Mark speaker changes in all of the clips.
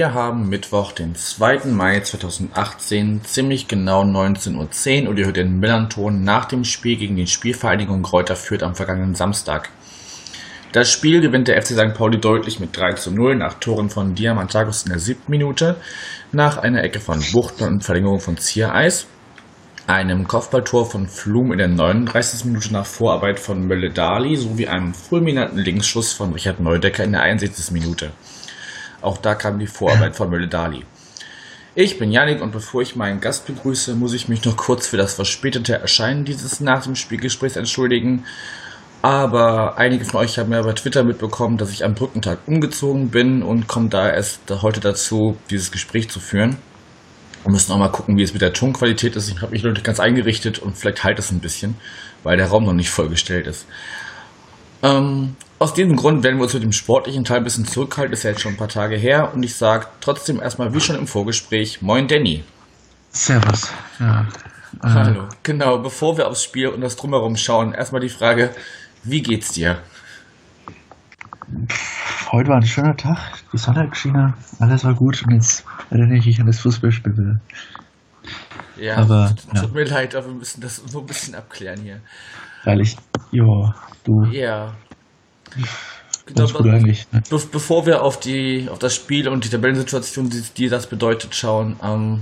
Speaker 1: wir haben Mittwoch, den 2. Mai 2018, ziemlich genau 19.10 Uhr und ihr hört den Millanton nach dem Spiel gegen die Spielvereinigung Kräuter Fürth am vergangenen Samstag. Das Spiel gewinnt der FC St. Pauli deutlich mit 3 zu 0 nach Toren von Diamantakos in der siebten Minute, nach einer Ecke von Buchtmann und Verlängerung von Ziereis, einem Kopfballtor von Flum in der 39. Minute nach Vorarbeit von Mölle Dali sowie einem fulminanten Linksschuss von Richard Neudecker in der 61. Minute. Auch da kam die Vorarbeit von Mölle Dali. Ich bin Janik und bevor ich meinen Gast begrüße, muss ich mich noch kurz für das verspätete Erscheinen dieses nach dem Spielgesprächs entschuldigen. Aber einige von euch haben ja bei Twitter mitbekommen, dass ich am Brückentag umgezogen bin und komme da erst heute dazu, dieses Gespräch zu führen. Wir müssen auch mal gucken, wie es mit der Tonqualität ist. Ich habe mich natürlich ganz eingerichtet und vielleicht halt es ein bisschen, weil der Raum noch nicht vollgestellt ist. Ähm, aus diesem Grund werden wir uns mit dem sportlichen Teil ein bisschen zurückhalten. Ist ja jetzt schon ein paar Tage her. Und ich sage trotzdem erstmal, wie schon im Vorgespräch, Moin Danny.
Speaker 2: Servus. Ja.
Speaker 1: Äh, Hallo. Genau, bevor wir aufs Spiel und das Drumherum schauen, erstmal die Frage, wie geht's dir?
Speaker 2: Heute war ein schöner Tag. Die Sonne hat geschienen. Alles war gut. Und jetzt erinnere ich mich an das Fußballspiel.
Speaker 1: Ja, aber, tut, ja. mir leid, aber wir müssen das so ein bisschen abklären hier.
Speaker 2: Weil ich, ja, du.
Speaker 1: Ja, Genau, gut eigentlich, ne? be bevor wir auf die auf das Spiel und die Tabellensituation, die, die das bedeutet, schauen, ähm,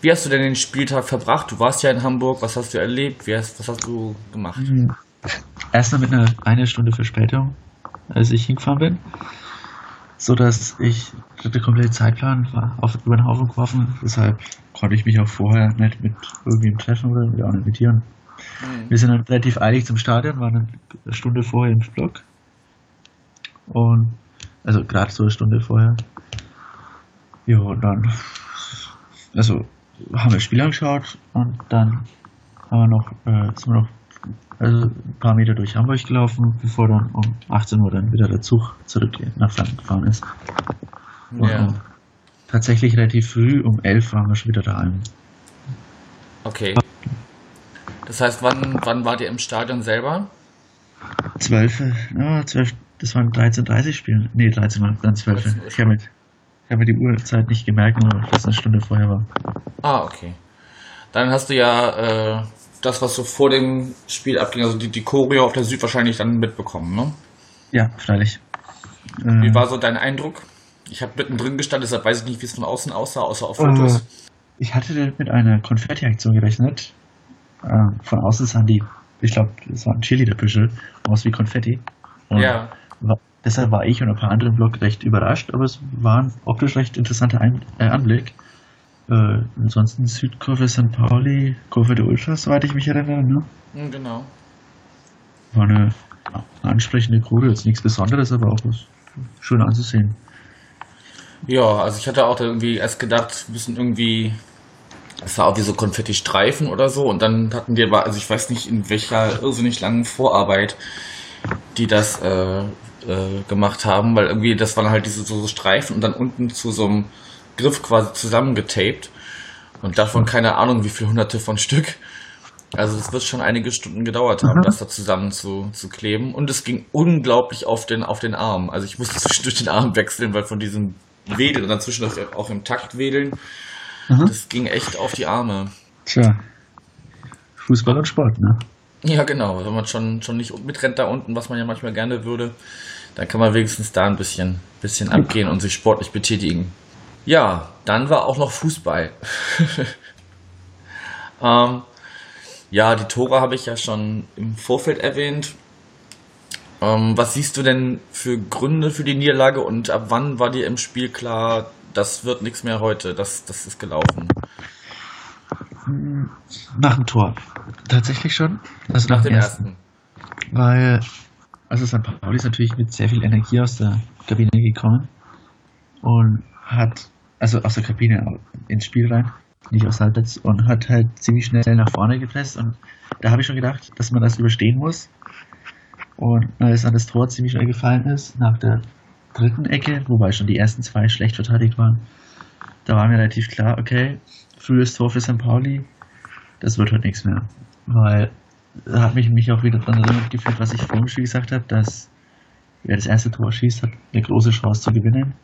Speaker 1: wie hast du denn den Spieltag verbracht? Du warst ja in Hamburg, was hast du erlebt? Hast, was hast du gemacht? Hm.
Speaker 2: Erstmal mit einer eine Stunde Verspätung, als ich hingefahren bin, so dass ich der komplette Zeitplan war auf über den Haufen geworfen. Deshalb konnte ich mich auch vorher nicht mit irgendwem treffen oder auch nicht mit dir. Mhm. Wir sind dann relativ eilig zum Stadion, waren eine Stunde vorher im Block und also gerade so eine Stunde vorher. Ja, und dann also haben wir das Spiel angeschaut und dann haben wir noch, äh, sind wir noch also ein paar Meter durch Hamburg gelaufen, bevor dann um 18 Uhr dann wieder der Zug zurück nach Franken gefahren ist. Und ja. um, tatsächlich relativ früh, um 11 waren wir schon wieder daheim.
Speaker 1: Okay. Das heißt, wann, wann wart ihr im Stadion selber?
Speaker 2: 12, ja, 12, das waren 13.30 Spiele. Nee, 13 waren dann 12. Ich habe mir, hab mir die Uhrzeit nicht gemerkt, nur dass es eine Stunde vorher war.
Speaker 1: Ah, okay. Dann hast du ja äh, das, was so vor dem Spiel abging, also die, die Choreo auf der Süd wahrscheinlich dann mitbekommen, ne?
Speaker 2: Ja, freilich.
Speaker 1: Wie äh, war so dein Eindruck? Ich habe mittendrin gestanden, deshalb weiß ich nicht, wie es von außen aussah, außer auf Fotos. Äh,
Speaker 2: ich hatte mit einer Konfetti-Aktion gerechnet. Äh, von außen sahen die, ich glaube, das waren Chili-Büschel, aus wie Konfetti.
Speaker 1: Und ja
Speaker 2: war, deshalb war ich und ein paar andere im Blog recht überrascht, aber es war ein optisch recht interessanter ein äh, Anblick. Äh, ansonsten Südkurve St. Pauli, Kurve der Ultras, soweit ich mich erinnere, ne?
Speaker 1: Mhm, genau.
Speaker 2: War eine ansprechende Kurve, jetzt nichts Besonderes, aber auch was schön anzusehen.
Speaker 1: Ja, also ich hatte auch irgendwie erst gedacht, wir müssen irgendwie, es sah auch wie so Konfetti-Streifen oder so und dann hatten wir, also ich weiß nicht in welcher irrsinnig langen Vorarbeit die das äh, äh, gemacht haben, weil irgendwie das waren halt diese so Streifen und dann unten zu so einem Griff quasi zusammengetaped und davon keine Ahnung wie viele hunderte von Stück. Also es wird schon einige Stunden gedauert haben, mhm. das da zusammen zu, zu kleben und es ging unglaublich auf den, auf den Arm. Also ich musste zwischendurch den Arm wechseln, weil von diesem Wedeln und dann zwischendurch auch im Takt wedeln, mhm. das ging echt auf die Arme.
Speaker 2: Tja, Fußball und Sport, ne?
Speaker 1: Ja, genau. Wenn man schon, schon nicht mitrennt da unten, was man ja manchmal gerne würde, dann kann man wenigstens da ein bisschen, bisschen abgehen und sich sportlich betätigen. Ja, dann war auch noch Fußball. ähm, ja, die Tore habe ich ja schon im Vorfeld erwähnt. Ähm, was siehst du denn für Gründe für die Niederlage und ab wann war dir im Spiel klar, das wird nichts mehr heute, das, das ist gelaufen?
Speaker 2: Nach dem Tor. Tatsächlich schon.
Speaker 1: Also nach, nach dem ersten. ersten.
Speaker 2: Weil, also St. Pauli ist natürlich mit sehr viel Energie aus der Kabine gekommen und hat, also aus der Kabine ins Spiel rein, nicht aus Halbplatz, und hat halt ziemlich schnell nach vorne gepresst und da habe ich schon gedacht, dass man das überstehen muss. Und als an das Tor ziemlich schnell gefallen ist, nach der dritten Ecke, wobei schon die ersten zwei schlecht verteidigt waren, da war mir relativ klar, okay, frühes Tor für St. Pauli, das wird heute nichts mehr. Weil da hat mich, mich auch wieder dran erinnert gefühlt, was ich vor dem Spiel gesagt habe, dass wer das erste Tor schießt, hat eine große Chance zu gewinnen.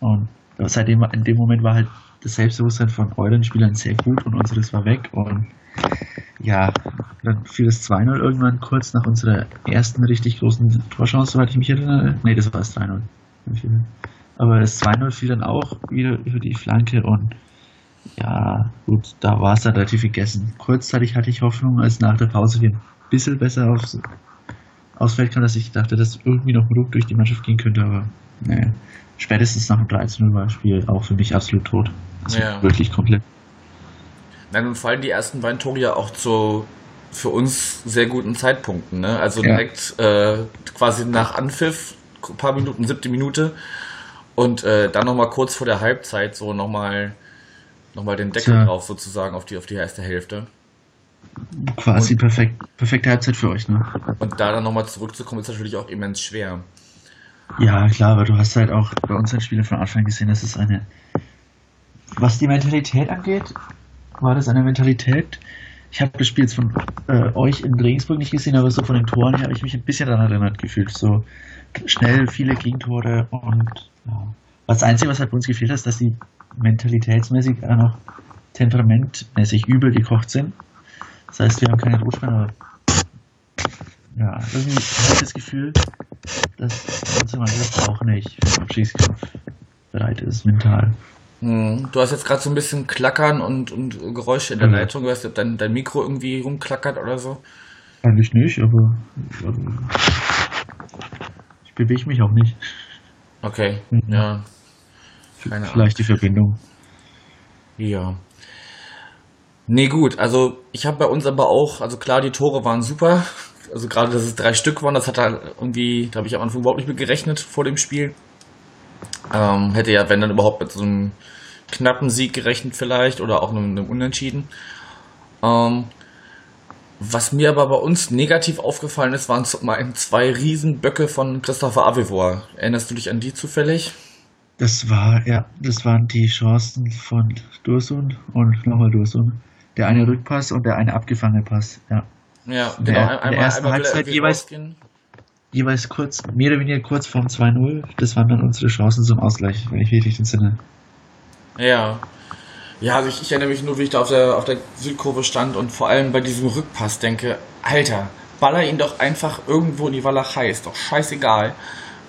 Speaker 2: Und seitdem in dem Moment war halt das Selbstbewusstsein von euren Spielern sehr gut und unseres war weg. Und ja, dann fiel das 2-0 irgendwann kurz nach unserer ersten richtig großen Torchance, soweit ich mich erinnere. Ne, das war das 3-0. Aber das 2-0 fiel dann auch wieder über die Flanke und ja, gut, da war es dann relativ gegessen. Kurzzeitig hatte ich Hoffnung, als nach der Pause wir ein bisschen besser aufs, aufs Feld kam, dass ich dachte, dass irgendwie noch ein Ruck durch die Mannschaft gehen könnte, aber ne, spätestens nach dem 13-0 war das Spiel auch für mich absolut tot. Also ja. wirklich komplett.
Speaker 1: Nein, und vor allem die ersten beiden Tore ja auch zu für uns sehr guten Zeitpunkten. Ne? Also ja. direkt äh, quasi nach Anpfiff, ein paar Minuten, siebte Minute und äh, dann nochmal kurz vor der Halbzeit so nochmal noch mal den Deckel ja. drauf sozusagen auf die, auf die erste Hälfte.
Speaker 2: Quasi und, perfekt, perfekte Halbzeit für euch, ne?
Speaker 1: Und da dann nochmal zurückzukommen, ist natürlich auch immens schwer.
Speaker 2: Ja, klar, aber du hast halt auch bei unseren Spielen von Anfang gesehen, dass es eine. Was die Mentalität angeht, war das eine Mentalität. Ich habe das Spiel jetzt von äh, euch in Regensburg nicht gesehen, aber so von den Toren her habe ich mich ein bisschen daran erinnert gefühlt. So schnell viele Gegentore und ja. Das Einzige, was halt bei uns gefehlt hat, ist, dass die mentalitätsmäßig auch noch temperamentmäßig übel gekocht sind. Das heißt, wir haben keine Rotschweine, aber ja, irgendwie habe ich das Gefühl, dass unsere Mannschaft auch nicht für den Abstiegskampf bereit ist, mental.
Speaker 1: Hm, du hast jetzt gerade so ein bisschen Klackern und, und Geräusche in der mhm. Leitung. Du weißt, ob dein, dein Mikro irgendwie rumklackert oder so?
Speaker 2: Eigentlich nicht, aber ich bewege mich auch nicht.
Speaker 1: Okay, mhm. ja.
Speaker 2: Keine Vielleicht die Verbindung.
Speaker 1: Ja. Nee, gut, also ich habe bei uns aber auch, also klar, die Tore waren super. Also gerade, dass es drei Stück waren, das hat da irgendwie, da habe ich am Anfang überhaupt nicht mit gerechnet vor dem Spiel. Ähm, hätte ja, wenn dann überhaupt mit so einem knappen Sieg gerechnet vielleicht oder auch einem, einem Unentschieden. Ähm, was mir aber bei uns negativ aufgefallen ist, waren zum einen zwei Riesenböcke von Christopher Avivor. Erinnerst du dich an die zufällig?
Speaker 2: Das war, ja, das waren die Chancen von Dursun und nochmal Dursun. Der eine Rückpass und der eine abgefangene Pass, ja.
Speaker 1: Ja,
Speaker 2: genau. Der, einmal, in der ersten Halbzeit jeweils, jeweils kurz, mehr oder weniger kurz vorm 2-0. Das waren dann unsere Chancen zum Ausgleich, wenn ich richtig entsinne.
Speaker 1: Ja. Ja, also ich, ich, erinnere mich nur, wie ich da auf der, auf der Südkurve stand und vor allem bei diesem Rückpass denke, Alter, baller ihn doch einfach irgendwo in die Walachei, ist doch scheißegal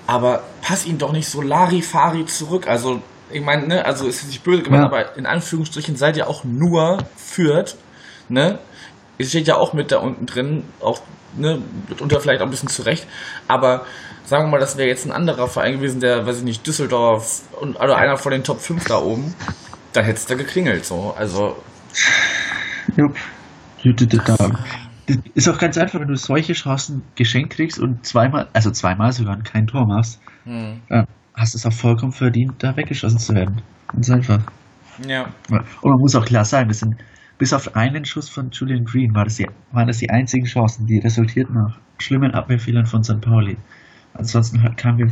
Speaker 1: aber pass ihn doch nicht so Larifari zurück. Also, ich meine, ne, also ist nicht böse gemeint, ja. aber in Anführungsstrichen seid ihr auch nur führt, ne? Ihr steht ja auch mit da unten drin, auch, ne, mitunter vielleicht auch ein bisschen zurecht, aber sagen wir mal, das wäre jetzt ein anderer Verein gewesen, der, weiß ich nicht, Düsseldorf und oder einer von den Top 5 da oben, dann hätte es da geklingelt, so, also.
Speaker 2: Jupp. Da, ist auch ganz einfach, wenn du solche Chancen geschenkt kriegst und zweimal, also zweimal sogar kein Tor machst, hm. dann hast du es auch vollkommen verdient, da weggeschossen zu werden. Ganz einfach.
Speaker 1: Ja.
Speaker 2: Und man muss auch klar sagen, das sind, bis auf einen Schuss von Julian Green war das die, waren das die einzigen Chancen, die resultierten nach schlimmen Abwehrfehlern von St. Pauli. Ansonsten kamen wir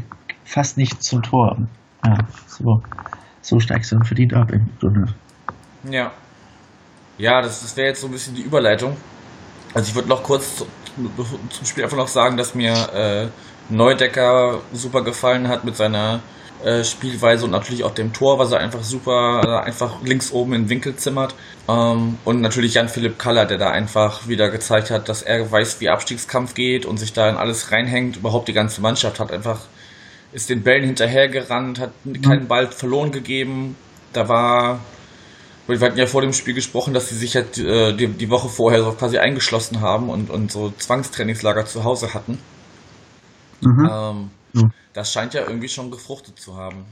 Speaker 2: fast nicht zum Tor. Ja, so, so steigst du dann verdient ab im Grunde.
Speaker 1: Ja. Ja, das, das wäre jetzt so ein bisschen die Überleitung also ich würde noch kurz zu, zum Spiel einfach noch sagen, dass mir äh, Neudecker super gefallen hat mit seiner äh, Spielweise und natürlich auch dem Tor, was er einfach super, äh, einfach links oben in den Winkel zimmert. Ähm, und natürlich Jan-Philipp Kaller, der da einfach wieder gezeigt hat, dass er weiß, wie Abstiegskampf geht und sich da in alles reinhängt. Überhaupt die ganze Mannschaft hat einfach, ist den Bällen hinterhergerannt, hat keinen Ball verloren gegeben. Da war wir hatten ja vor dem Spiel gesprochen, dass sie sich halt äh, die, die Woche vorher so quasi eingeschlossen haben und, und so Zwangstrainingslager zu Hause hatten. Mhm. Ähm, mhm. Das scheint ja irgendwie schon gefruchtet zu haben.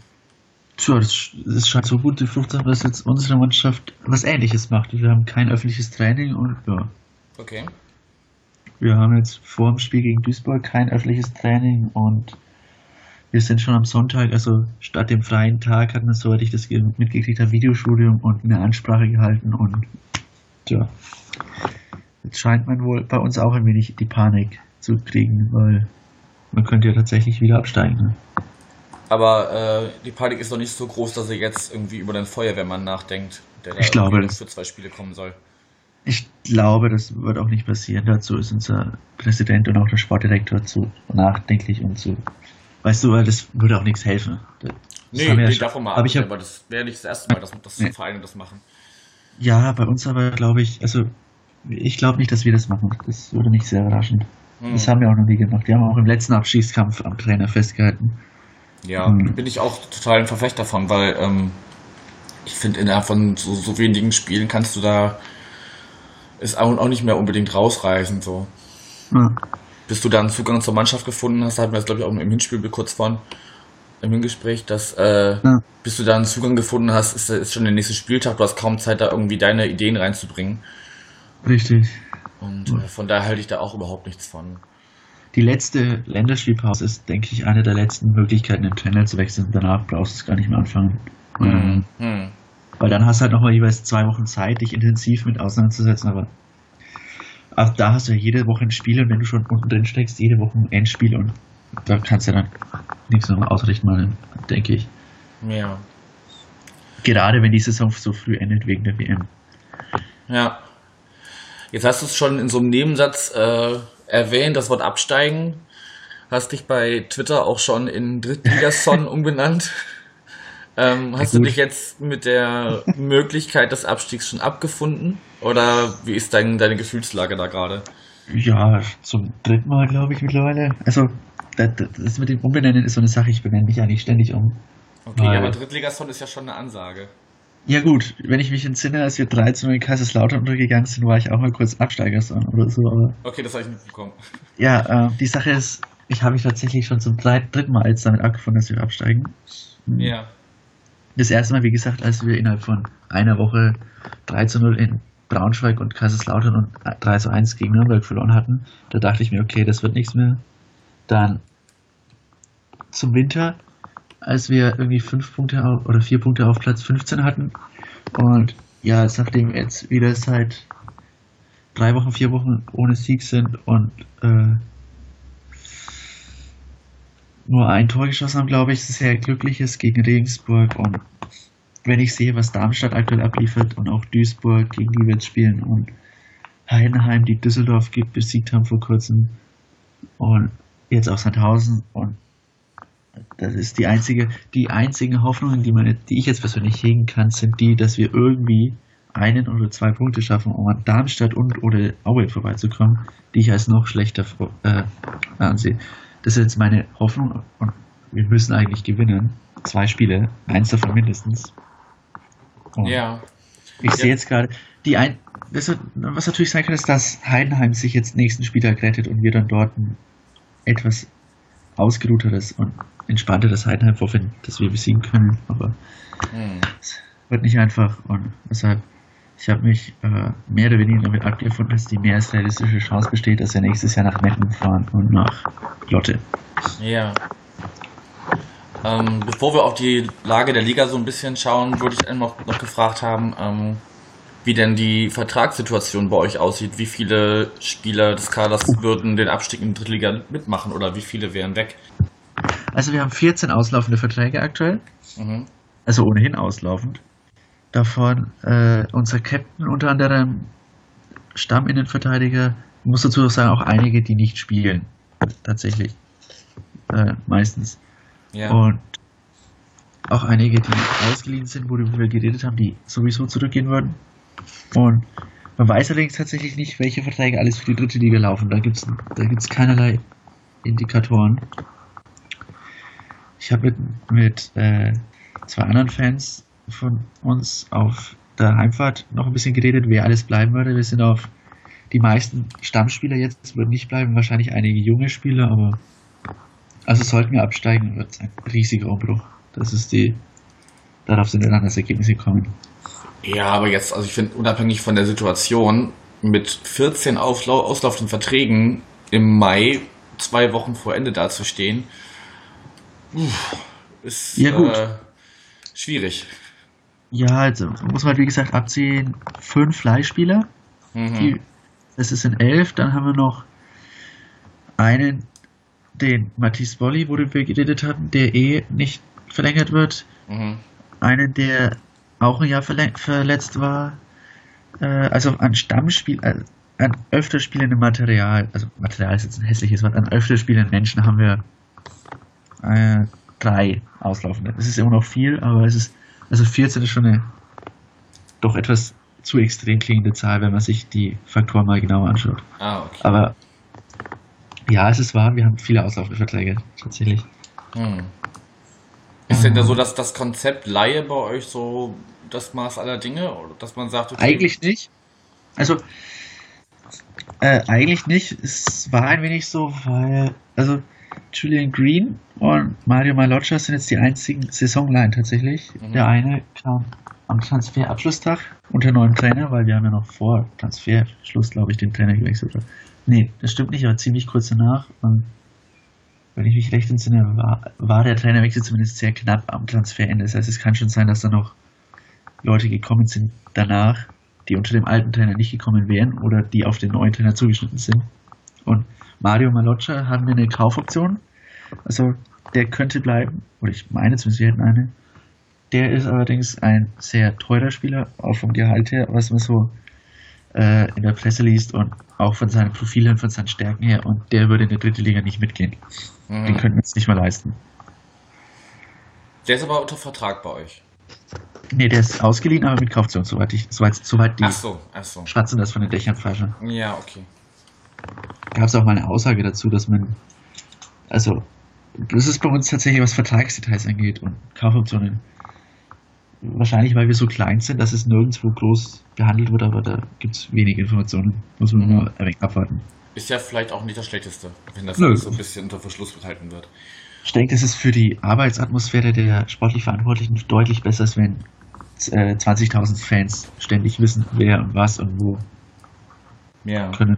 Speaker 2: Tja, das, das scheint so gut gefruchtet zu haben, dass jetzt unsere Mannschaft was ähnliches macht. Wir haben kein öffentliches Training und ja.
Speaker 1: Okay.
Speaker 2: Wir haben jetzt vor dem Spiel gegen Duisburg kein öffentliches Training und wir sind schon am Sonntag, also statt dem freien Tag hatten wir, soweit ich das mitgekriegt habe, Videostudium und eine Ansprache gehalten und tja, jetzt scheint man wohl bei uns auch ein wenig die Panik zu kriegen, weil man könnte ja tatsächlich wieder absteigen. Ne?
Speaker 1: Aber äh, die Panik ist noch nicht so groß, dass er jetzt irgendwie über den Feuerwehrmann nachdenkt, der da
Speaker 2: Ich glaube, das-
Speaker 1: für zwei Spiele kommen soll.
Speaker 2: Ich glaube, das wird auch nicht passieren. Dazu ist unser Präsident und auch der Sportdirektor zu nachdenklich und zu. Weißt du, weil das würde auch nichts helfen. Das
Speaker 1: Nee,
Speaker 2: ja
Speaker 1: nee
Speaker 2: schon-
Speaker 1: davon mal ab,
Speaker 2: ich
Speaker 1: aber das wäre nicht das erste Mal, dass, dass
Speaker 2: Nee.
Speaker 1: Vereine das machen.
Speaker 2: Ja, bei uns aber glaube ich, also ich glaube nicht, dass wir das machen. Das würde mich sehr überraschen.
Speaker 1: Hm.
Speaker 2: Das haben wir auch noch nie gemacht. Wir haben auch im letzten Abstiegskampf am Trainer festgehalten.
Speaker 1: Ja,
Speaker 2: Hm.
Speaker 1: bin ich auch total ein Verfechter davon, weil ähm, ich finde, innerhalb von so, so wenigen Spielen kannst du da es auch, nicht mehr unbedingt rausreißen. So.
Speaker 2: Ja.
Speaker 1: Bis du dann Zugang zur Mannschaft gefunden hast, hatten wir das, glaube ich, auch im Hinspiel kurz von im Hingespräch, dass äh,
Speaker 2: Ja.
Speaker 1: bis du da einen Zugang gefunden hast, ist, ist schon der nächste Spieltag, du hast kaum Zeit, da irgendwie deine Ideen reinzubringen.
Speaker 2: Richtig.
Speaker 1: Und äh, von daher halte ich da auch überhaupt nichts von.
Speaker 2: Die letzte Länderspielpause ist, denke ich, eine der letzten Möglichkeiten, den Trainer zu wechseln. Danach brauchst du es gar nicht mehr anfangen. Ähm,
Speaker 1: Hm.
Speaker 2: Weil dann hast du halt nochmal jeweils zwei Wochen Zeit, dich intensiv mit auseinanderzusetzen. Aber auch da hast du ja jede Woche ein Spiel und wenn du schon unten drin steckst, jede Woche ein Endspiel und da kannst du dann nichts noch ausrichten, denke ich.
Speaker 1: Ja.
Speaker 2: Gerade wenn die Saison so früh endet wegen der WM.
Speaker 1: Ja. Jetzt hast du es schon in so einem Nebensatz äh, erwähnt, das Wort absteigen. Hast dich bei Twitter auch schon in Drittligason umbenannt. Ähm, hast du
Speaker 2: gut.
Speaker 1: dich jetzt mit der Möglichkeit des Abstiegs schon abgefunden? Oder wie ist dein, deine Gefühlslage da gerade?
Speaker 2: Ja, zum dritten Mal, glaube ich, mittlerweile. Also, das, das mit dem Umbenennen ist so eine Sache, ich benenne mich eigentlich ständig um.
Speaker 1: Okay,
Speaker 2: Weil-
Speaker 1: aber Drittligason ist ja schon eine Ansage.
Speaker 2: Ja gut, wenn ich mich entsinne, als wir 13 in Kaiserslautern untergegangen sind, war ich auch mal kurz Absteigerson oder so. Aber
Speaker 1: Okay, das habe ich mitbekommen.
Speaker 2: ja, äh, die Sache ist, ich habe mich tatsächlich schon zum dritten Mal jetzt damit abgefunden, dass wir absteigen. Mhm.
Speaker 1: Ja.
Speaker 2: Das erste Mal, wie gesagt, als wir innerhalb von einer Woche 3 zu 0 in Braunschweig und Kaiserslautern und 3 zu 1 gegen Nürnberg verloren hatten, da dachte ich mir, okay, das wird nichts mehr. Dann zum Winter, als wir irgendwie fünf Punkte auf, oder vier Punkte auf Platz 15 hatten. Und ja, nachdem jetzt wieder seit drei Wochen, vier Wochen ohne Sieg sind und äh, nur ein Tor geschossen haben, glaube ich, sehr glücklich ist gegen Regensburg. Und wenn ich sehe, was Darmstadt aktuell abliefert und auch Duisburg, gegen die wir jetzt spielen und Heidenheim, die Düsseldorf besiegt haben vor kurzem und jetzt auch Sandhausen und das ist die einzige, die einzigen Hoffnungen, die, meine, die ich jetzt persönlich hegen kann, sind die, dass wir irgendwie einen oder zwei Punkte schaffen, um an Darmstadt und oder Aue vorbeizukommen, die ich als noch schlechter äh, ansehe. Das ist jetzt meine Hoffnung und wir müssen eigentlich gewinnen. Zwei Spiele, eins davon mindestens. Und
Speaker 1: Ja.
Speaker 2: ich sehe jetzt gerade, die ein, das, was natürlich sein kann, ist, dass Heidenheim sich jetzt nächsten Spieltag rettet und wir dann dort ein etwas ausgeruhteres und entspannteres Heidenheim vorfinden, dass wir besiegen können. Aber
Speaker 1: Hm.
Speaker 2: es wird nicht einfach und deshalb, ich habe mich äh, mehr oder weniger damit abgefunden, dass die mehr als realistische Chance besteht, dass wir nächstes Jahr nach Meppen fahren und nach Lotte.
Speaker 1: Ja. Ähm, bevor wir auf die Lage der Liga so ein bisschen schauen, würde ich einmal noch, noch gefragt haben, ähm, wie denn die Vertragssituation bei euch aussieht. Wie viele Spieler des Kaders würden den Abstieg in die dritte Liga mitmachen oder wie viele wären weg?
Speaker 2: Also wir haben 14 auslaufende Verträge aktuell.
Speaker 1: Mhm.
Speaker 2: also ohnehin auslaufend. Davon äh, unser Captain unter anderem Stamminnenverteidiger, muss dazu auch sagen, auch einige, die nicht spielen. Tatsächlich. Äh, meistens.
Speaker 1: Ja.
Speaker 2: Und auch einige, die ausgeliehen sind, worüber wir geredet haben, die sowieso zurückgehen würden. Und man weiß allerdings tatsächlich nicht, welche Verträge alles für die dritte Liga laufen. Da gibt es da gibt's keinerlei Indikatoren. Ich habe mit, mit äh, zwei anderen Fans von uns auf der Heimfahrt noch ein bisschen geredet, wer alles bleiben würde. Wir sind auf die meisten Stammspieler jetzt würden nicht bleiben, wahrscheinlich einige junge Spieler, aber also sollten wir absteigen, wird es ein riesiger Umbruch. Das ist die, darauf sind wir dann das Ergebnis gekommen.
Speaker 1: Ja, aber jetzt, also ich finde, unabhängig von der Situation, mit 14 Auflau auslaufenden Verträgen im Mai, zwei Wochen vor Ende dazustehen, ist
Speaker 2: Ja, gut.
Speaker 1: Äh, schwierig.
Speaker 2: Ja, also muss man halt wie gesagt abziehen, fünf Leihspieler,
Speaker 1: Mhm.
Speaker 2: die, das ist in elf, dann haben wir noch einen, den Matisse Bolli, worüber wir geredet hatten, der eh nicht verlängert wird. Mhm. Einen, der auch ein Jahr verletzt war. Äh, also an Stammspiel, äh, an öfter spielendem Material, also Material ist jetzt ein hässliches Wort, an öfter spielenden Menschen haben wir äh, drei auslaufende. Das ist immer noch viel, aber es ist, also 14 ist schon eine doch etwas zu extrem klingende Zahl, wenn man sich die Faktoren mal genauer anschaut. Ah, okay. Aber ja, es ist wahr, wir haben viele auslaufende Verträge, tatsächlich. Hm.
Speaker 1: Ist denn da so, dass das Konzept Laie bei euch so das Maß aller Dinge, dass man sagt,
Speaker 2: okay, Eigentlich nicht. Also, äh, eigentlich nicht. Es war ein wenig so, weil, also, Julian Green und Mario Maloccia sind jetzt die einzigen Saisonline tatsächlich. Mhm. Der eine kam am Transferabschlusstag unter neuem Trainer, weil wir haben ja noch vor Transferschluss, glaube ich, den Trainer gewechselt. Nee, das stimmt nicht, aber ziemlich kurz danach. Und wenn ich mich recht entsinne, war, war der Trainerwechsel zumindest sehr knapp am Transferende. Das heißt, es kann schon sein, dass da noch Leute gekommen sind danach, die unter dem alten Trainer nicht gekommen wären oder die auf den neuen Trainer zugeschnitten sind. Und Mario Maloccia haben wir eine Kaufoption. Also der könnte bleiben, oder ich meine zumindest, wir hätten eine. Der ist allerdings ein sehr teurer Spieler, auch vom Gehalt her, was man so äh, in der Presse liest und auch von seinem Profil und von seinen Stärken her. Und der würde in der dritten Liga nicht mitgehen. Mhm. Den könnten wir uns nicht mal leisten.
Speaker 1: Der ist aber unter Vertrag bei euch.
Speaker 2: Nee, der ist ausgeliehen, aber mit Kaufoption, soweit, ich, soweit, soweit die ach so, ach so. Schwatzen das von den Dächern falschen.
Speaker 1: Ja, okay
Speaker 2: gab es auch mal eine Aussage dazu, dass man, also, das ist bei uns tatsächlich, was Vertragsdetails angeht und Kaufoptionen. Wahrscheinlich, weil wir so klein sind, dass es nirgendwo groß behandelt wird, aber da gibt es wenige Informationen. Muss man nur ein wenig abwarten.
Speaker 1: Ist ja vielleicht auch nicht das Schlechteste, wenn das Nö. so ein bisschen unter Verschluss gehalten wird.
Speaker 2: Ich denke, das ist für die Arbeitsatmosphäre der sportlich Verantwortlichen deutlich besser, als wenn äh, 20.000 Fans ständig wissen, wer und was und wo ja. können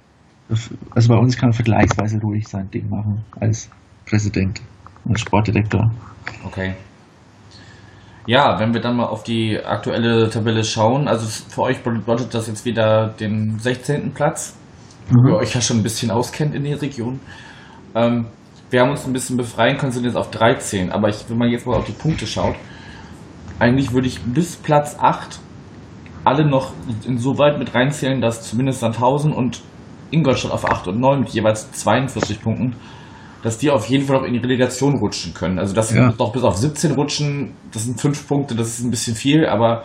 Speaker 2: also bei uns kann er vergleichsweise ruhig sein Ding machen als Präsident und Sportdirektor.
Speaker 1: Okay. Ja, wenn wir dann mal auf die aktuelle Tabelle schauen, also für euch bedeutet das jetzt wieder den 16. Platz, mhm. wo ihr euch ja schon ein bisschen auskennt in der Region. Ähm, wir haben uns ein bisschen befreien können, sind jetzt auf 13, aber ich, wenn man jetzt mal auf die Punkte schaut, eigentlich würde ich bis Platz 8 alle noch insoweit mit reinzählen, dass zumindest Sandhausen und Ingolstadt auf 8 und 9 mit jeweils 42 Punkten, dass die auf jeden Fall noch in die Relegation rutschen können. Also dass sie ja. noch bis auf 17 rutschen, das sind 5 Punkte, das ist ein bisschen viel, aber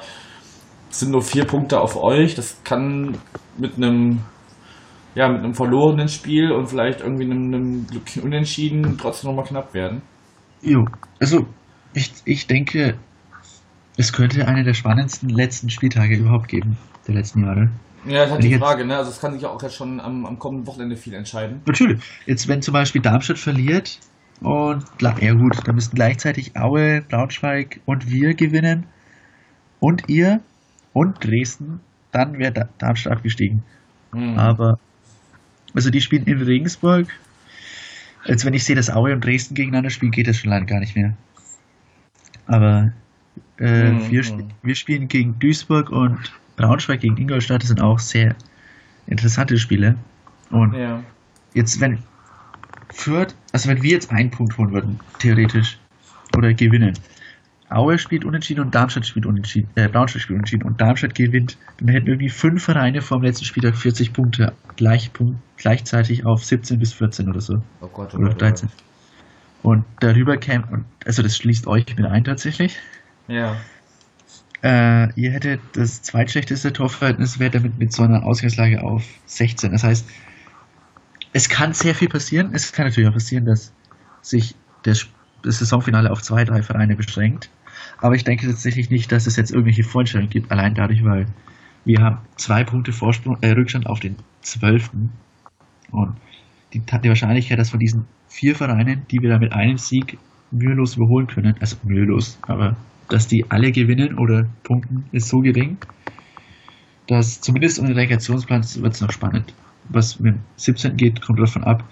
Speaker 1: es sind nur 4 Punkte auf euch. Das kann mit einem ja, mit einem verlorenen Spiel und vielleicht irgendwie einem, einem Unentschieden trotzdem nochmal knapp werden.
Speaker 2: Jo, also ich, ich denke, es könnte einer der spannendsten letzten Spieltage überhaupt geben, der letzten Jahre.
Speaker 1: Ja, das ist halt die Frage, ne? Also es kann sich ja auch jetzt schon am, am kommenden Wochenende viel entscheiden.
Speaker 2: Natürlich. Jetzt, wenn zum Beispiel Darmstadt verliert und ja gut, da müssten gleichzeitig Aue, Braunschweig und wir gewinnen und ihr und Dresden, dann wäre Darmstadt abgestiegen. Mhm. Aber also die spielen in Regensburg. Als wenn ich sehe, dass Aue und Dresden gegeneinander spielen, geht das schon leider gar nicht mehr. Aber äh, mhm. wir, wir spielen gegen Duisburg und Braunschweig gegen Ingolstadt sind auch sehr interessante Spiele. Und ja. jetzt, wenn Fürth, also wenn wir jetzt einen Punkt holen würden, theoretisch, oder gewinnen, Aue spielt unentschieden und Darmstadt spielt unentschieden, äh, Braunschweig spielt unentschieden und Darmstadt gewinnt, dann hätten irgendwie fünf Vereine vor dem letzten Spieltag 40 Punkte gleich, gleichzeitig auf 17 bis 14 oder so. Oh Gott, oh oder Gott, 13. Und darüber käme, also das schließt euch mit ein tatsächlich.
Speaker 1: Ja.
Speaker 2: Äh, ihr hättet das zweitschlechteste Torverhältnis, wäre damit mit so einer Ausgangslage auf 16. Das heißt, es kann sehr viel passieren. Es kann natürlich auch passieren, dass sich das, das Saisonfinale auf zwei, drei Vereine beschränkt. Aber ich denke tatsächlich nicht, dass es jetzt irgendwelche Vorstellungen gibt, allein dadurch, weil wir haben zwei Punkte Vorsprung, äh, Rückstand auf den Zwölften. Und die, die Wahrscheinlichkeit, dass von diesen vier Vereinen, die wir da mit einem Sieg mühelos überholen können, also mühelos, aber dass die alle gewinnen oder punkten, ist so gering, dass zumindest um den Relegationsplan wird es noch spannend. Was mit dem 17. geht, kommt davon ab.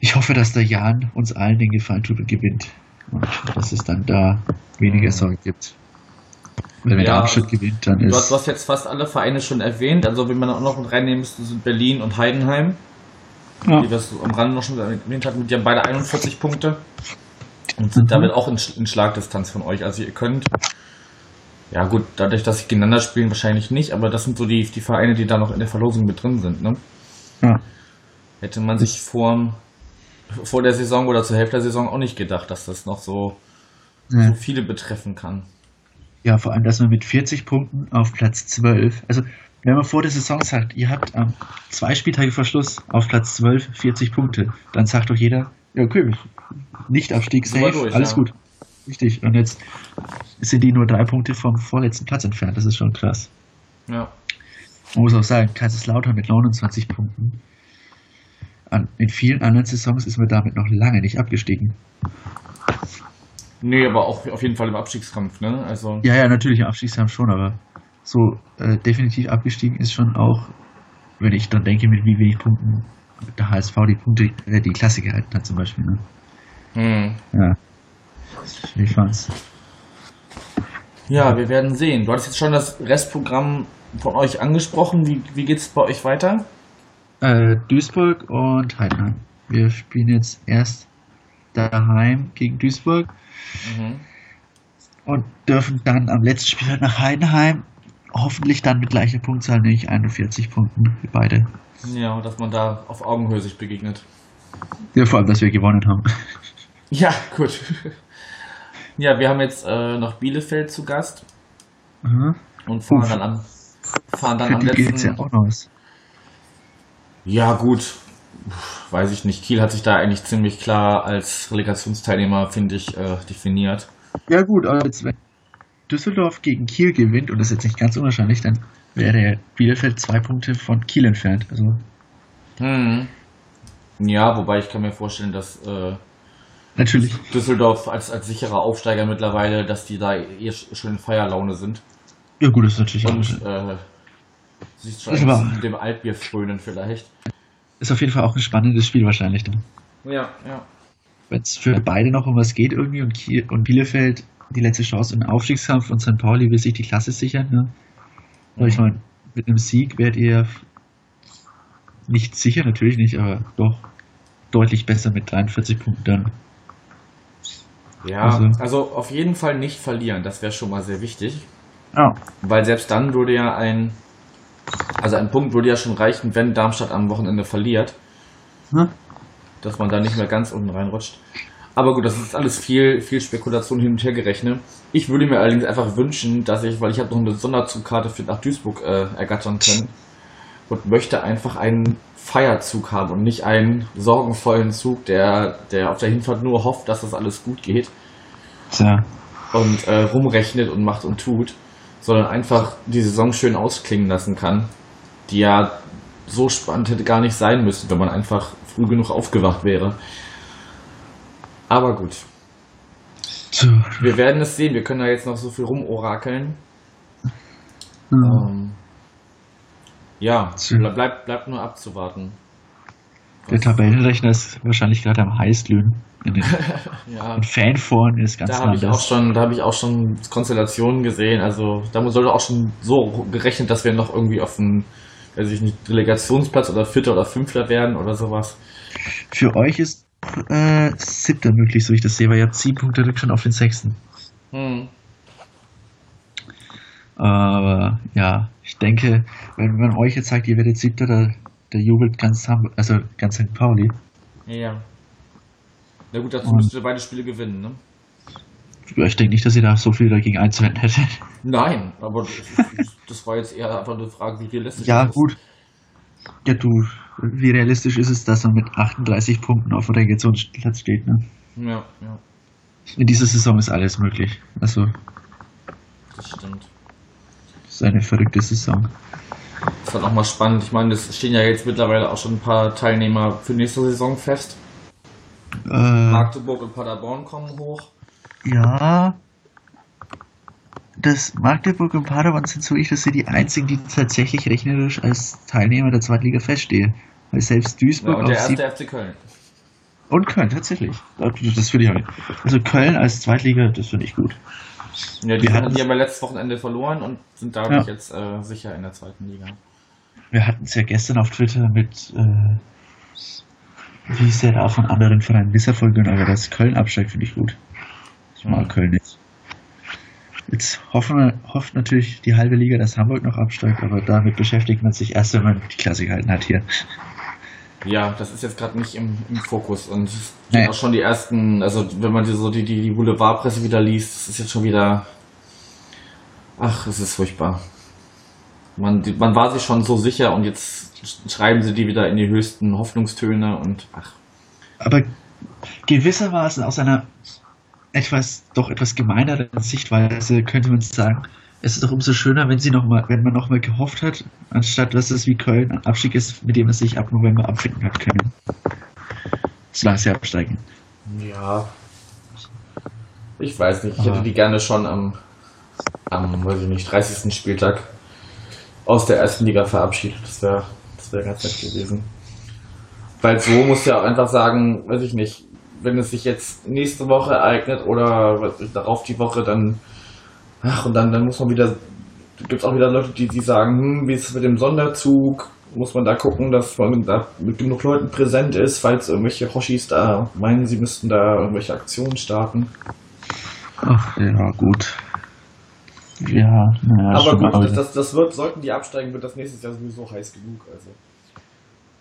Speaker 2: Ich hoffe, dass der Jan uns allen den Gefallen tut und gewinnt. Und dass es dann da weniger Sorge gibt.
Speaker 1: Weil wenn ja, Darmstadt gewinnt, dann ist. Du hast jetzt fast alle Vereine schon erwähnt. Also, wenn man auch noch mit reinnehmen müsste, sind Berlin und Heidenheim. ja. wie wir es am Rande noch schon erwähnt hatten, die haben beide 41 Punkte und sind mhm. damit auch in, in, Schlagdistanz von euch. Also ihr könnt, ja gut, dadurch, dass sie gegeneinander spielen, wahrscheinlich nicht, aber das sind so die, die Vereine, die da noch in der Verlosung mit drin sind. Ne? Ja. Hätte man sich vor, vor der Saison oder zur Hälfte der Saison auch nicht gedacht, dass das noch so, ja. so viele betreffen kann.
Speaker 2: Ja, vor allem, dass man mit 40 Punkten auf Platz 12, also wenn man vor der Saison sagt, ihr habt ähm, zwei Spieltage vor Schluss auf Platz 12 40 Punkte, dann sagt doch jeder, ja okay, Nicht-Abstieg safe, durch, alles ja. gut. Richtig. Und jetzt sind die nur drei Punkte vom vorletzten Platz entfernt. Das ist schon krass. Ja. Man muss auch sagen, Kaiserslautern mit 29 Punkten. An, in vielen anderen Saisons ist man damit noch lange nicht abgestiegen.
Speaker 1: Nee, aber auch auf jeden Fall im Abstiegskampf, ne? Also
Speaker 2: ja, ja, natürlich im Abstiegskampf schon, aber so äh, definitiv abgestiegen ist schon auch, wenn ich dann denke, mit wie wenig Punkten der HSV die Punkte, äh, die Klasse gehalten hat zum Beispiel. Ne? Hm. Ja. Ich fand's.
Speaker 1: Ja, wir werden sehen. Du hattest jetzt schon das Restprogramm von euch angesprochen. Wie, wie geht's bei euch weiter?
Speaker 2: Äh, Duisburg und Heidenheim. Wir spielen jetzt erst daheim gegen Duisburg mhm. und dürfen dann am letzten Spiel nach Heidenheim hoffentlich dann mit gleicher Punktzahl, nämlich 41 Punkten, wie beide.
Speaker 1: Ja, und dass man da auf Augenhöhe sich begegnet.
Speaker 2: Ja, vor allem, dass wir gewonnen haben.
Speaker 1: Ja, gut. Ja, wir haben jetzt äh, noch Bielefeld zu Gast. Mhm. Und fahren Uff. dann an. Fahren dann Für am letzten. Geht's ja auch noch was. Ja, gut. Weiß ich nicht. Kiel hat sich da eigentlich ziemlich klar als Relegationsteilnehmer, finde ich, äh, definiert.
Speaker 2: Ja, gut, aber jetzt, wenn Düsseldorf gegen Kiel gewinnt, und das ist jetzt nicht ganz unwahrscheinlich, dann wäre Bielefeld zwei Punkte von Kiel entfernt. Also.
Speaker 1: Hm. Ja, wobei ich kann mir vorstellen, dass äh,
Speaker 2: Natürlich.
Speaker 1: Düsseldorf als, als sicherer Aufsteiger mittlerweile, dass die da eh schon in Feierlaune sind.
Speaker 2: Ja gut, das ist natürlich
Speaker 1: Und äh, sich schon mit dem Altbier frönen vielleicht.
Speaker 2: Ist auf jeden Fall auch ein spannendes Spiel wahrscheinlich dann.
Speaker 1: Ja, ja.
Speaker 2: Wenn es für beide noch um was geht irgendwie und, Kiel und Bielefeld die letzte Chance im Aufstiegskampf und St. Pauli will sich die Klasse sichern. Ne? Aber ich meine, mit einem Sieg werdet ihr nicht sicher, natürlich nicht, aber doch deutlich besser mit 43 Punkten dann.
Speaker 1: Ja, also, also auf jeden Fall nicht verlieren, das wäre schon mal sehr wichtig. Ja. Weil selbst dann würde ja ein, also ein Punkt würde ja schon reichen, wenn Darmstadt am Wochenende verliert. Hm? Dass man da nicht mehr ganz unten reinrutscht. Aber gut, das ist alles viel, viel Spekulation hin und her gerechnet. Ich würde mir allerdings einfach wünschen, dass ich, weil ich habe noch eine Sonderzugkarte für nach Duisburg äh, ergattern können und möchte einfach einen Feierzug haben und nicht einen sorgenvollen Zug, der, der auf der Hinfahrt nur hofft, dass das alles gut geht. Tja. Und äh, rumrechnet und macht und tut, sondern einfach die Saison schön ausklingen lassen kann, die ja so spannend hätte gar nicht sein müssen, wenn man einfach früh genug aufgewacht wäre. Aber gut. Wir werden es sehen. Wir können da jetzt noch so viel rumorakeln. Mhm. Ähm, ja, bleibt, bleibt nur abzuwarten.
Speaker 2: Der Tabellenrechner ist wahrscheinlich gerade am heißglühen. ja. Und Fanforen ist ganz
Speaker 1: da hab ich auch schon, Da habe ich auch schon Konstellationen gesehen. Also da sollte auch schon so gerechnet, dass wir noch irgendwie auf einen, weiß ich nicht, Delegationsplatz oder Vierter oder Fünfter werden oder sowas.
Speaker 2: Für euch ist äh, siebter möglich, so ich das sehe, weil ihr habt sieben Punkte Rückstand auf den sechsten. Hm. Aber ja, ich denke, wenn man euch jetzt sagt, ihr werdet siebter, da, da jubelt ganz also ganz St. Pauli.
Speaker 1: Ja. Na gut, dazu müsst ihr beide Spiele gewinnen, ne?
Speaker 2: Ich denke nicht, dass ihr da so viel dagegen einzuwenden hättet.
Speaker 1: Nein, aber das, das war jetzt eher einfach eine Frage, wie realistisch
Speaker 2: ja. Ja, gut. Ja, du, wie realistisch ist es, dass man mit 38 Punkten auf dem Relegationsplatz steht, ne?
Speaker 1: Ja, ja.
Speaker 2: In dieser Saison ist alles möglich. Also.
Speaker 1: Das stimmt.
Speaker 2: Das ist eine verrückte Saison.
Speaker 1: Das ist halt auch mal spannend. Ich meine, es stehen ja jetzt mittlerweile auch schon ein paar Teilnehmer für nächste Saison fest. Äh, Magdeburg und Paderborn kommen hoch.
Speaker 2: Ja, dass Magdeburg und Paderborn sind so ich, dass sie die einzigen, die tatsächlich rechnerisch als Teilnehmer der Zweitliga feststehen. Weil selbst Duisburg ja,
Speaker 1: und der erste FC Köln.
Speaker 2: Und Köln, tatsächlich. Das finde ich auch. Also Köln als Zweitliga, das finde ich gut.
Speaker 1: Ja, die, hatten, die haben ja letztes Wochenende verloren und sind dadurch ja. jetzt äh, sicher in der zweiten Liga.
Speaker 2: Wir hatten es ja gestern auf Twitter mit äh, wie sehr da von anderen Vereinen Misserfolg gehören, aber dass Köln absteigt, finde ich gut. Ich mag. Köln nicht. Jetzt hoffen hofft natürlich die halbe Liga, dass Hamburg noch absteigt, aber damit beschäftigt man sich erst, wenn man die Klasse gehalten hat hier.
Speaker 1: Ja, das ist jetzt gerade nicht im, im Fokus und
Speaker 2: Nee.
Speaker 1: auch schon die ersten, also wenn man die, so die, die, die Boulevardpresse wieder liest, das ist jetzt schon wieder, ach, es ist furchtbar. Man, man war sich schon so sicher und jetzt schreiben sie die wieder in die höchsten Hoffnungstöne und ach,
Speaker 2: Aber gewissermaßen aus einer etwas, doch etwas gemeineren Sichtweise könnte man sagen, es ist doch umso schöner, wenn sie noch mal, wenn man nochmal gehofft hat, anstatt dass es wie Köln ein Abstieg ist, mit dem man sich ab November abfinden hat können. Solange sie absteigen.
Speaker 1: ja. Ich weiß nicht, ich hätte die gerne schon am, am, weiß ich nicht, 30. Spieltag aus der ersten Liga verabschiedet. Das wäre das wär ganz nett gewesen. Weil so muss ja auch einfach sagen, weiß ich nicht, wenn es sich jetzt nächste Woche ereignet oder darauf die Woche, dann, ach, und dann, dann muss man wieder, gibt es auch wieder Leute, die, die sagen, hm, wie ist es mit dem Sonderzug? Muss man da gucken, dass man da mit genug Leuten präsent ist, falls irgendwelche Hoshis da meinen, sie müssten da irgendwelche Aktionen starten.
Speaker 2: Ach, ja, gut. Ja, naja,
Speaker 1: Aber gut, das, das wird, sollten die absteigen, wird das nächstes Jahr sowieso heiß genug. Also.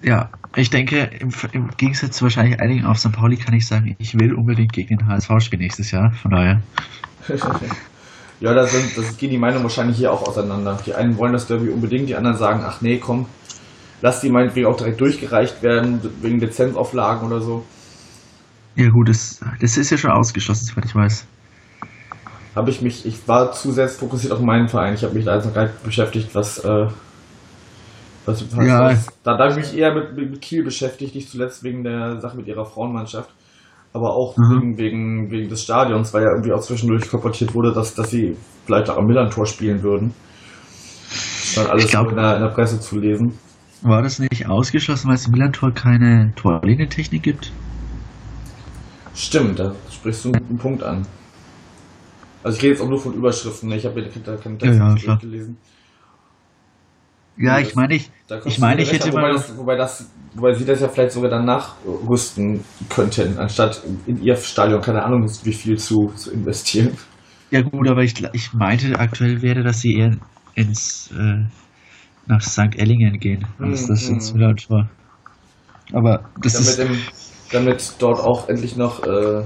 Speaker 2: Ja, ich denke, im, im Gegensatz zu wahrscheinlich einigen auf St. Pauli kann ich sagen, ich will unbedingt gegen den HSV spielen nächstes Jahr. Von daher.
Speaker 1: ja, da sind, das gehen die Meinungen wahrscheinlich hier auch auseinander. Die einen wollen das Derby unbedingt, die anderen sagen, ach nee, komm, lass die meinetwegen auch direkt durchgereicht werden, wegen Lizenzauflagen oder so.
Speaker 2: Ja gut, das, das ist ja schon ausgeschlossen, soweit ich weiß.
Speaker 1: Habe ich mich, ich war zu sehr fokussiert auf meinen Verein. Ich habe mich da jetzt noch gar nicht beschäftigt, was, äh, was, was,
Speaker 2: Ja.
Speaker 1: was da, da habe ich mich eher mit, mit Kiel beschäftigt, nicht zuletzt wegen der Sache mit ihrer Frauenmannschaft. Aber auch
Speaker 2: Mhm.
Speaker 1: wegen, wegen, wegen des Stadions, weil ja irgendwie auch zwischendurch kolportiert wurde, dass, dass sie vielleicht auch am Millantor spielen würden. Dann alles
Speaker 2: Ich glaub-
Speaker 1: in, der, in der Presse zu lesen.
Speaker 2: War das nicht ausgeschlossen, weil es im Millantor keine Torlinientechnik gibt?
Speaker 1: Stimmt, da sprichst du einen guten Punkt an. Also ich rede jetzt auch nur von Überschriften, ne? ich habe mir da keine
Speaker 2: Ja, ja,
Speaker 1: Texte
Speaker 2: klar. Ja, ich meine, ich, ich meine, ich hätte
Speaker 1: wobei
Speaker 2: mal.
Speaker 1: das, wobei das, wobei sie das ja vielleicht sogar danach rüsten könnten, anstatt in ihr Stadion, keine Ahnung, wie viel zu, zu investieren.
Speaker 2: Ja gut, aber ich, ich meinte aktuell wäre, dass sie eher ins äh, nach St. Ellingen gehen, als
Speaker 1: Hm,
Speaker 2: das
Speaker 1: hm.
Speaker 2: ins Millantor. Aber das
Speaker 1: Damit,
Speaker 2: ist.
Speaker 1: im, damit dort auch endlich noch äh,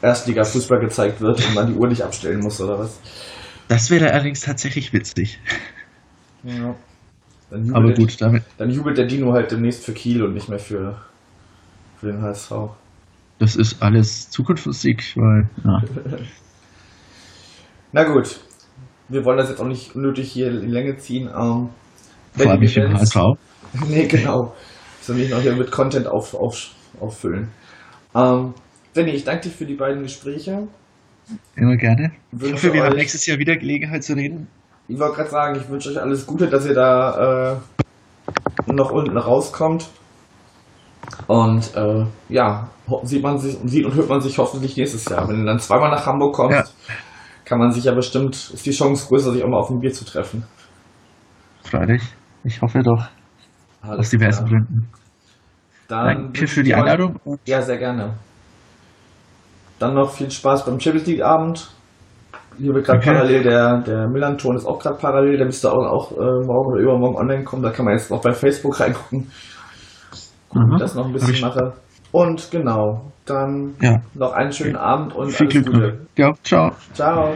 Speaker 1: Erstliga-Fußball gezeigt wird und man die Uhr nicht abstellen muss, oder was?
Speaker 2: Das wäre allerdings tatsächlich witzig.
Speaker 1: Ja. Dann jubelt,
Speaker 2: Aber gut, damit.
Speaker 1: dann jubelt der Dino halt demnächst für Kiel und nicht mehr für, für den HSV.
Speaker 2: Das ist alles Zukunftsmusik, weil. Ja.
Speaker 1: Na gut, wir wollen das jetzt auch nicht nötig hier in Länge ziehen. Ähm,
Speaker 2: Vor allem nicht im HSV.
Speaker 1: nee, genau. Soll nicht noch hier mit Content auf, auf, auffüllen. Ähm, Danny, ich danke dir für die beiden Gespräche.
Speaker 2: Immer gerne. Ich hoffe, wir haben nächstes Jahr wieder Gelegenheit zu reden.
Speaker 1: Ich wollte gerade sagen, ich wünsche euch alles Gute, dass ihr da äh, noch unten rauskommt. Und äh, ja, sieht man sich sieht und hört man sich hoffentlich nächstes Jahr. Wenn du dann zweimal nach Hamburg kommst,
Speaker 2: Ja.
Speaker 1: kann man sich ja bestimmt, ist die Chance größer, sich auch mal auf ein Bier zu treffen.
Speaker 2: Freilich. Ich hoffe doch.
Speaker 1: Alles
Speaker 2: Aus diversen
Speaker 1: klar.
Speaker 2: Gründen.
Speaker 1: Dann
Speaker 2: Danke für die Einladung.
Speaker 1: Ja, sehr gerne. Dann noch viel Spaß beim Champions League Abend. Hier wird gerade
Speaker 2: Danke.
Speaker 1: parallel der, der Milan-Ton ist auch gerade parallel, der müsste auch, auch äh, morgen oder übermorgen online kommen. Da kann man jetzt noch bei Facebook reingucken. Gucken, wie
Speaker 2: Mhm.
Speaker 1: ich das noch ein bisschen mache. Und genau, dann
Speaker 2: Ja.
Speaker 1: noch einen schönen Abend und
Speaker 2: Viel
Speaker 1: alles
Speaker 2: Glück.
Speaker 1: Gute.
Speaker 2: Ja, ciao.
Speaker 1: Ciao.